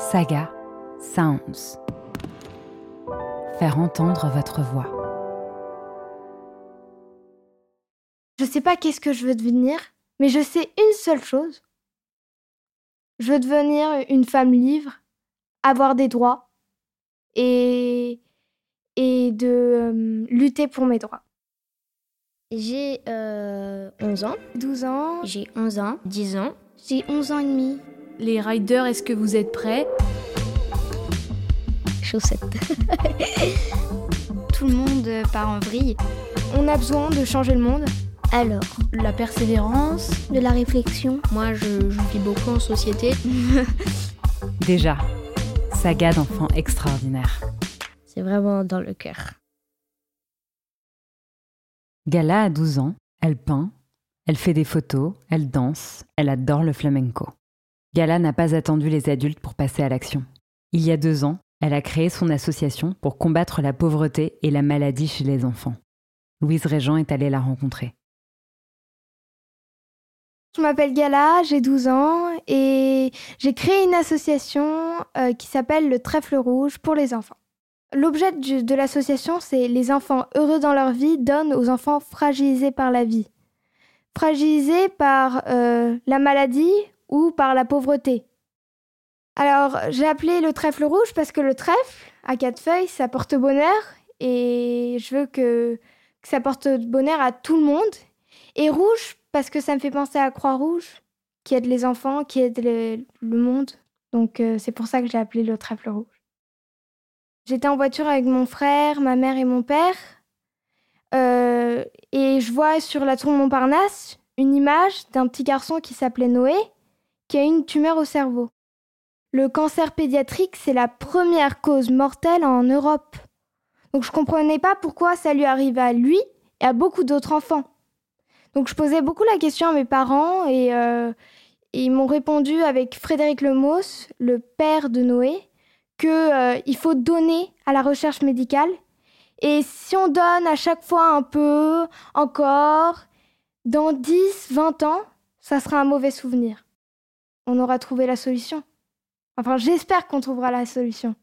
Saga Sounds. Faire entendre votre voix. Je sais pas qu'est-ce que je veux devenir, mais je sais une seule chose. Je veux devenir une femme libre, avoir des droits et, et de euh, lutter pour mes droits. J'ai euh, 11 ans, 12 ans, j'ai 11 ans, 10 ans, j'ai 11 ans et demi. Les riders, est-ce que vous êtes prêts? Chaussettes. Tout le monde part en vrille. On a besoin de changer le monde. Alors, La persévérance de la réflexion. Moi, je, je vis beaucoup en société. Déjà, saga d'enfants extraordinaires. C'est vraiment dans le cœur. Gala a 12 ans, elle peint, elle fait des photos, elle danse, elle adore le flamenco. Gala n'a pas attendu les adultes pour passer à l'action. Il y a deux ans, elle a créé son association pour combattre la pauvreté et la maladie chez les enfants. Louise Régent est allée la rencontrer. Je m'appelle Gala, j'ai 12 ans et j'ai créé une association euh, qui s'appelle le Trèfle Rouge pour les enfants. L'objet de l'association, c'est les enfants heureux dans leur vie donnent aux enfants fragilisés par la vie. Fragilisés par euh, la maladie ou par la pauvreté. Alors, j'ai appelé le trèfle rouge parce que le trèfle, à quatre feuilles, ça porte bonheur et je veux que, ça porte bonheur à tout le monde. Et rouge parce que ça me fait penser à Croix-Rouge, qui aide les enfants, qui aide le, le monde. Donc, euh, c'est pour ça que j'ai appelé le trèfle rouge. J'étais en voiture avec mon frère, ma mère et mon père. Euh, et je vois sur la tour Montparnasse une image d'un petit garçon qui s'appelait Noé, qui a une tumeur au cerveau. Le cancer pédiatrique, c'est la première cause mortelle en Europe. Donc je comprenais pas pourquoi ça lui arrivait à lui et à beaucoup d'autres enfants. Donc je posais beaucoup la question à mes parents et, euh, ils m'ont répondu avec Frédéric Lemos, le père de Noé, que il faut donner à la recherche médicale. Et si on donne à chaque fois un peu, encore, dans 10, 20 ans, ça sera un mauvais souvenir. On aura trouvé la solution. Enfin, j'espère qu'on trouvera la solution.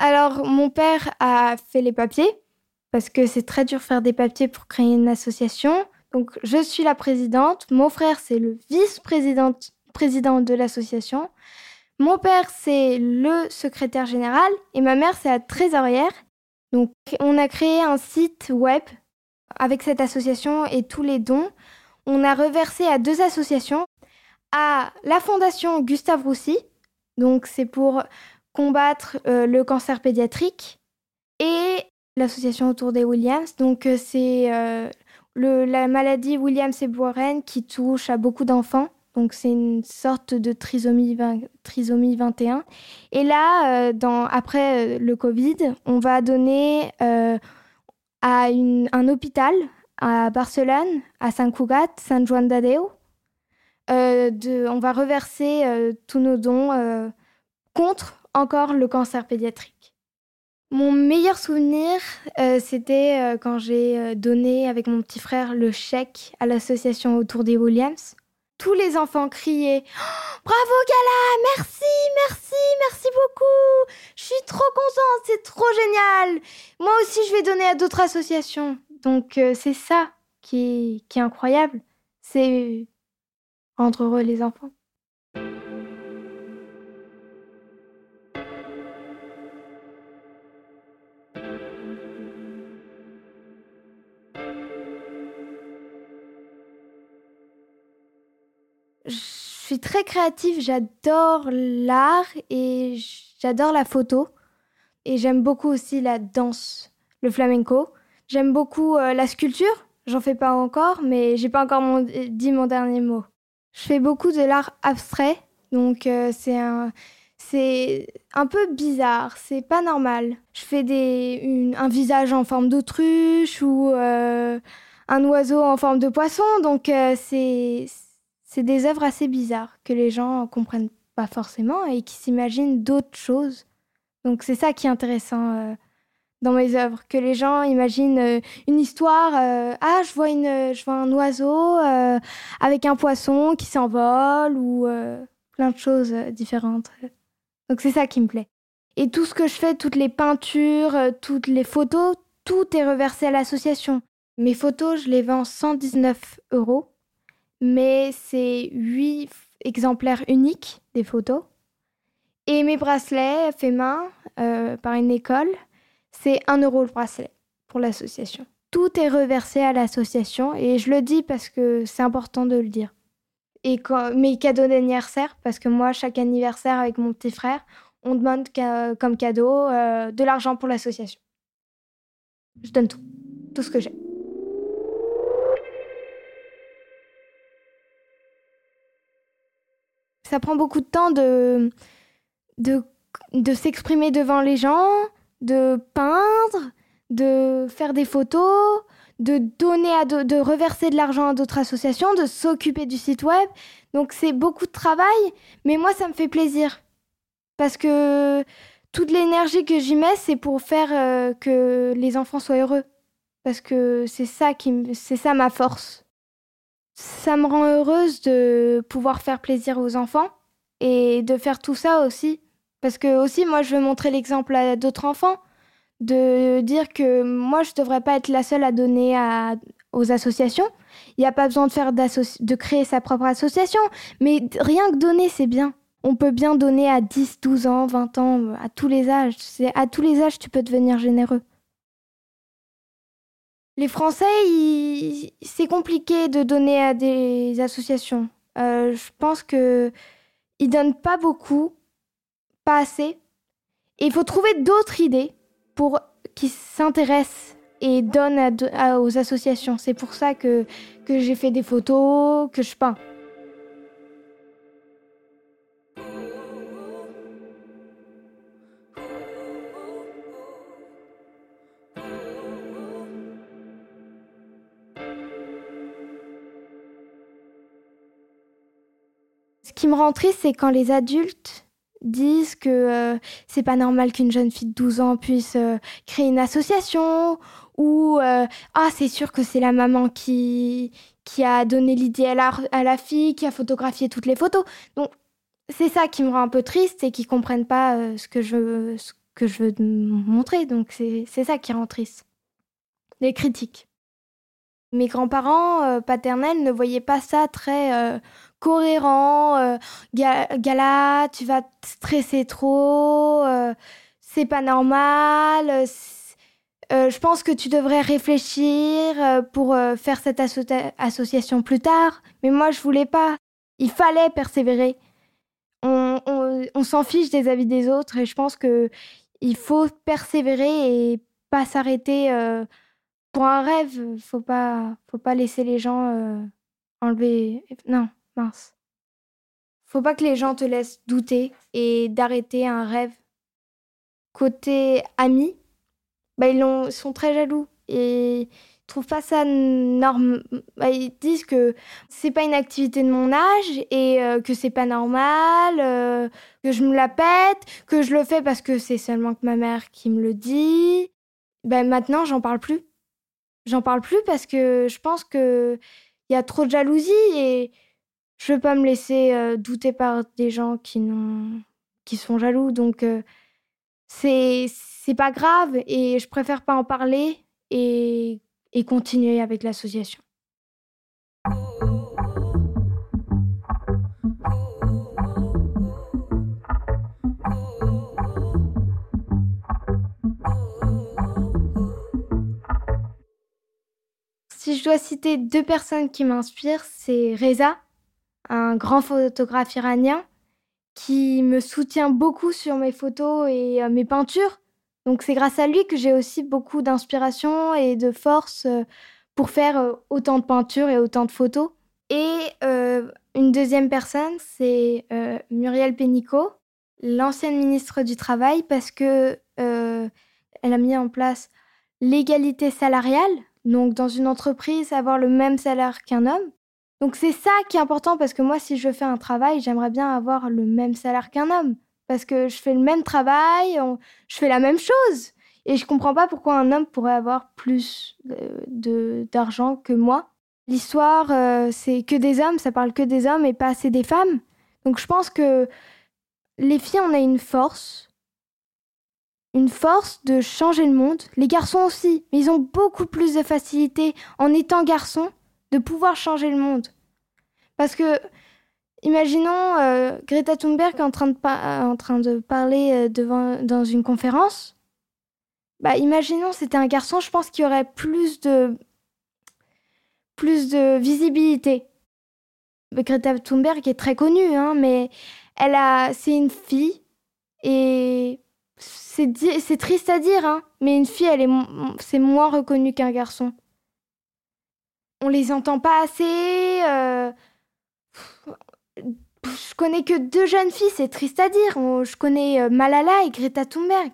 Alors, mon père a fait les papiers, parce que c'est très dur faire des papiers pour créer une association. Donc, je suis la présidente. Mon frère, c'est le vice-président président de l'association. Mon père, c'est le secrétaire général. Et ma mère, c'est la trésorière. Donc, on a créé un site web avec cette association et tous les dons. On a reversé à deux associations. À la fondation Gustave Roussy. Donc, c'est pour combattre euh, le cancer pédiatrique. Et l'association autour des Williams. Donc, euh, c'est euh, la maladie Williams et Warren qui touche à beaucoup d'enfants. Donc, c'est une sorte de trisomie, 20 trisomie 21. Et là, euh, après euh, le Covid, on va donner euh, à un hôpital à Barcelone, à Sant Cugat, Déu. Euh, de- on va reverser tous nos dons contre encore le cancer pédiatrique. Mon meilleur souvenir, c'était quand j'ai donné avec mon petit frère le chèque à l'association autour des Williams. Tous les enfants criaient Bravo Gala, merci, merci, merci beaucoup. Je suis trop contente, c'est trop génial. Moi aussi, je vais donner à d'autres associations. Donc euh, c'est ça qui est incroyable, c'est rendre heureux les enfants. Suis très créative, j'adore l'art et j'adore la photo. Et j'aime beaucoup aussi la danse, le flamenco. J'aime beaucoup euh, la sculpture, j'en fais pas encore, mais j'ai pas encore mon- dit mon dernier mot. Je fais beaucoup de l'art abstrait, donc euh, c'est un, un peu bizarre, c'est pas normal. Je fais des, un visage en forme d'autruche ou euh, un oiseau en forme de poisson, donc euh, c'est c'est des œuvres assez bizarres que les gens comprennent pas forcément et qui s'imaginent d'autres choses. Donc c'est ça qui est intéressant euh, dans mes œuvres, que les gens imaginent euh, une histoire. euh, ah, je vois, une, je vois un oiseau avec un poisson qui s'envole ou plein de choses différentes. Donc c'est ça qui me plaît. Et tout ce que je fais, toutes les peintures, toutes les photos, tout est reversé à l'association. Mes photos, je les vends 119 euros, mais c'est 8 exemplaires uniques des photos. Et mes bracelets faits main euh, par une école, c'est 1 euro le bracelet pour l'association. Tout est reversé à l'association et je le dis parce que c'est important de le dire. Et quand, mes cadeaux d'anniversaire, parce que moi, chaque anniversaire avec mon petit frère, on demande comme cadeau euh, de l'argent pour l'association. Je donne tout, tout ce que j'ai. Ça prend beaucoup de temps de, de, s'exprimer devant les gens, de peindre, de faire des photos, de donner à de, de reverser de l'argent à d'autres associations, de s'occuper du site web. Donc c'est beaucoup de travail, mais moi ça me fait plaisir parce que toute l'énergie que j'y mets, c'est pour faire euh, que les enfants soient heureux parce que c'est ça qui c'est ça ma force. Ça me rend heureuse de pouvoir faire plaisir aux enfants et de faire tout ça aussi parce que aussi moi je veux montrer l'exemple à d'autres enfants de dire que moi je devrais pas être la seule à donner aux associations. Il n'y a pas besoin de faire de créer sa propre association, mais rien que donner c'est bien. On peut bien donner à 10, 12 ans, 20 ans, à tous les âges. À tous les âges tu peux devenir généreux. Les Français, c'est compliqué de donner à des associations. Euh, je pense que ils donnent pas beaucoup, pas assez. Et il faut trouver d'autres idées pour qui s'intéressent et donnent aux associations. C'est pour ça que, que j'ai fait des photos, que je peins. Ce qui me rend triste, c'est quand les adultes disent que euh, c'est pas normal qu'une jeune fille de 12 ans puisse euh, créer une association ou euh, ah c'est sûr que c'est la maman qui qui a donné l'idée à la, à la fille qui a photographié toutes les photos. Donc c'est ça qui me rend un peu triste et qu'ils comprennent pas euh, ce que je ce que je veux montrer. Donc c'est ça qui rend triste. Les critiques. Mes grands-parents paternels ne voyaient pas ça très cohérent euh, Ga- Gala, tu vas te stresser trop, euh, c'est pas normal. euh, euh, je pense que tu devrais réfléchir pour faire cette asso- association plus tard. Mais moi, je voulais pas. Il fallait persévérer. On, on- s'en fiche des avis des autres et je pense que il faut persévérer et pas s'arrêter pour un rêve. Faut pas, faut pas laisser les gens enlever. Non, mince. Faut pas que les gens te laissent douter et d'arrêter un rêve. Côté amis, bah ils sont très jaloux et ils trouvent pas ça norme. Bah, ils disent que c'est pas une activité de mon âge et euh, que c'est pas normal, euh, que je me la pète, que je le fais parce que c'est seulement que ma mère qui me le dit. Ben maintenant, j'en parle plus. J'en parle plus parce que je pense que il y a trop de jalousie et je veux pas me laisser euh, douter par des gens qui sont jaloux donc euh, c'est pas grave et je préfère pas en parler et continuer avec l'association. Si je dois citer deux personnes qui m'inspirent, c'est Reza, un grand photographe iranien qui me soutient beaucoup sur mes photos et euh, mes peintures. Donc c'est grâce à lui que j'ai aussi beaucoup d'inspiration et de force euh, pour faire euh, autant de peintures et autant de photos. Et une deuxième personne, c'est Muriel Pénicaud, l'ancienne ministre du Travail, parce que elle a mis en place l'égalité salariale. Donc dans une entreprise, avoir le même salaire qu'un homme. Donc c'est ça qui est important parce que moi, si je fais un travail, j'aimerais bien avoir le même salaire qu'un homme. Parce que je fais le même travail, je fais la même chose. Et je comprends pas pourquoi un homme pourrait avoir plus de d'argent que moi. L'histoire, euh, c'est que des hommes, ça parle que des hommes et pas assez des femmes. Donc je pense que les filles, on a une force. Une force de changer le monde. Les garçons aussi, mais ils ont beaucoup plus de facilité en étant garçons de pouvoir changer le monde. Parce que, imaginons euh, Greta Thunberg en train de, en train de parler euh, devant, dans une conférence. Bah, imaginons c'était un garçon, je pense qu'il y aurait plus de plus de visibilité. Greta Thunberg est très connue, hein, mais elle a, c'est une fille et c'est, c'est triste à dire, hein, mais une fille, elle est, c'est moins reconnue qu'un garçon. On les entend pas assez. Euh, je connais que deux jeunes filles, c'est triste à dire. Je connais euh, Malala et Greta Thunberg.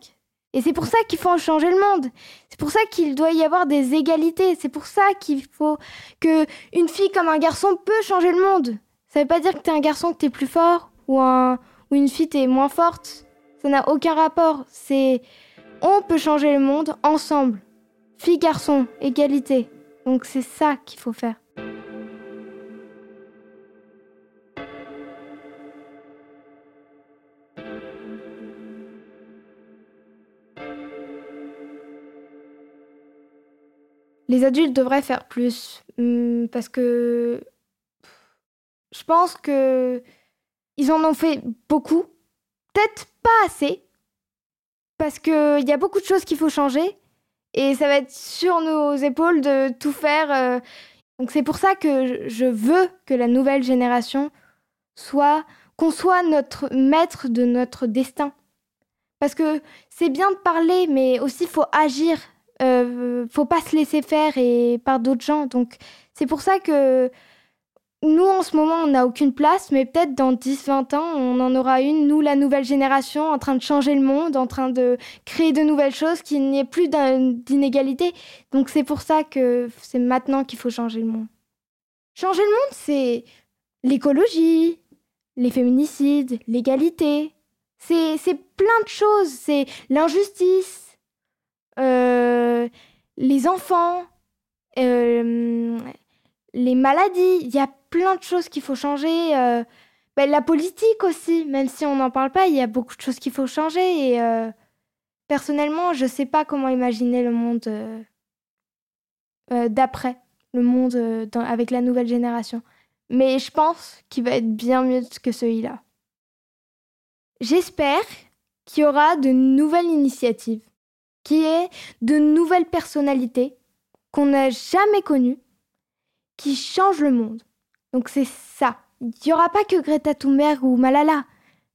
Et c'est pour ça qu'il faut changer le monde. C'est pour ça qu'il doit y avoir des égalités. C'est pour ça qu'il faut que une fille comme un garçon peut changer le monde. Ça veut pas dire que t'es un garçon que t'es plus fort ou un ou une fille t'es moins forte. Ça n'a aucun rapport. C'est on peut changer le monde ensemble. Fille garçon, égalité. Donc c'est ça qu'il faut faire. Les adultes devraient faire plus hmm, parce que je pense que ils en ont fait beaucoup, peut-être pas assez, parce qu'il y a beaucoup de choses qu'il faut changer et ça va être sur nos épaules de tout faire. Euh. Donc c'est pour ça que je veux que la nouvelle génération soit qu'on soit notre maître de notre destin. Parce que c'est bien de parler, mais aussi faut agir euh, faut pas se laisser faire et par d'autres gens. Donc c'est pour ça que nous, en ce moment, on n'a aucune place, mais peut-être dans 10-20 ans, on en aura une, nous, la nouvelle génération, en train de changer le monde, en train de créer de nouvelles choses, qu'il n'y ait plus d'inégalité. Donc c'est pour ça que c'est maintenant qu'il faut changer le monde. Changer le monde, c'est l'écologie, les féminicides, l'égalité. C'est plein de choses. C'est l'injustice, euh, les enfants, euh, les maladies. Il y a plein de choses qu'il faut changer. Euh, ben, la politique aussi, même si on n'en parle pas, il y a beaucoup de choses qu'il faut changer. Et personnellement, je ne sais pas comment imaginer le monde d'après, le monde avec la nouvelle génération. Mais je pense qu'il va être bien mieux que celui-là. J'espère qu'il y aura de nouvelles initiatives qui est de nouvelles personnalités qu'on n'a jamais connues, qui changent le monde. Donc c'est ça. Il n'y aura pas que Greta Thunberg ou Malala.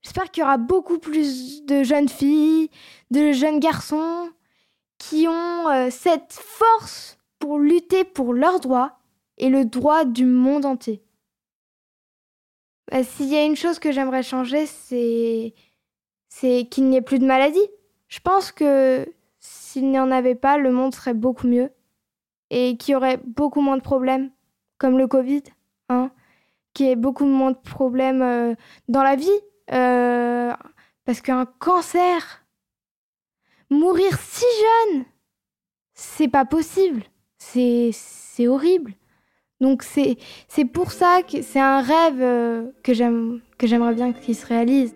J'espère qu'il y aura beaucoup plus de jeunes filles, de jeunes garçons qui ont euh, cette force pour lutter pour leurs droits et le droit du monde entier. Bah, s'il y a une chose que j'aimerais changer, c'est c'est qu'il n'y ait plus de maladies. Je pense que s'il n'y en avait pas, le monde serait beaucoup mieux et qu'il y aurait beaucoup moins de problèmes, comme le Covid, hein, qui est beaucoup moins de problèmes euh, dans la vie. Euh, parce qu'un cancer, mourir si jeune, c'est pas possible. C'est, horrible. Donc c'est, pour ça que c'est un rêve euh, que j'aimerais bien qu'il se réalise.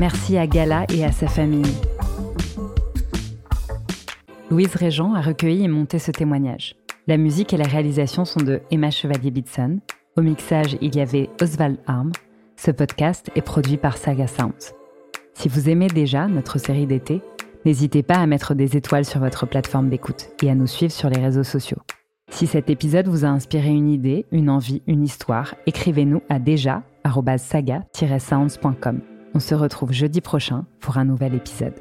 Merci à Gala et à sa famille. Louise Régent a recueilli et monté ce témoignage. La musique et la réalisation sont de Emma Chevalier-Bitson. Au mixage, il y avait Oswald Arm. Ce podcast est produit par Saga Sounds. Si vous aimez déjà notre série d'été, n'hésitez pas à mettre des étoiles sur votre plateforme d'écoute et à nous suivre sur les réseaux sociaux. Si cet épisode vous a inspiré une idée, une envie, une histoire, écrivez-nous à déjà saga-sounds.com. On se retrouve jeudi prochain pour un nouvel épisode.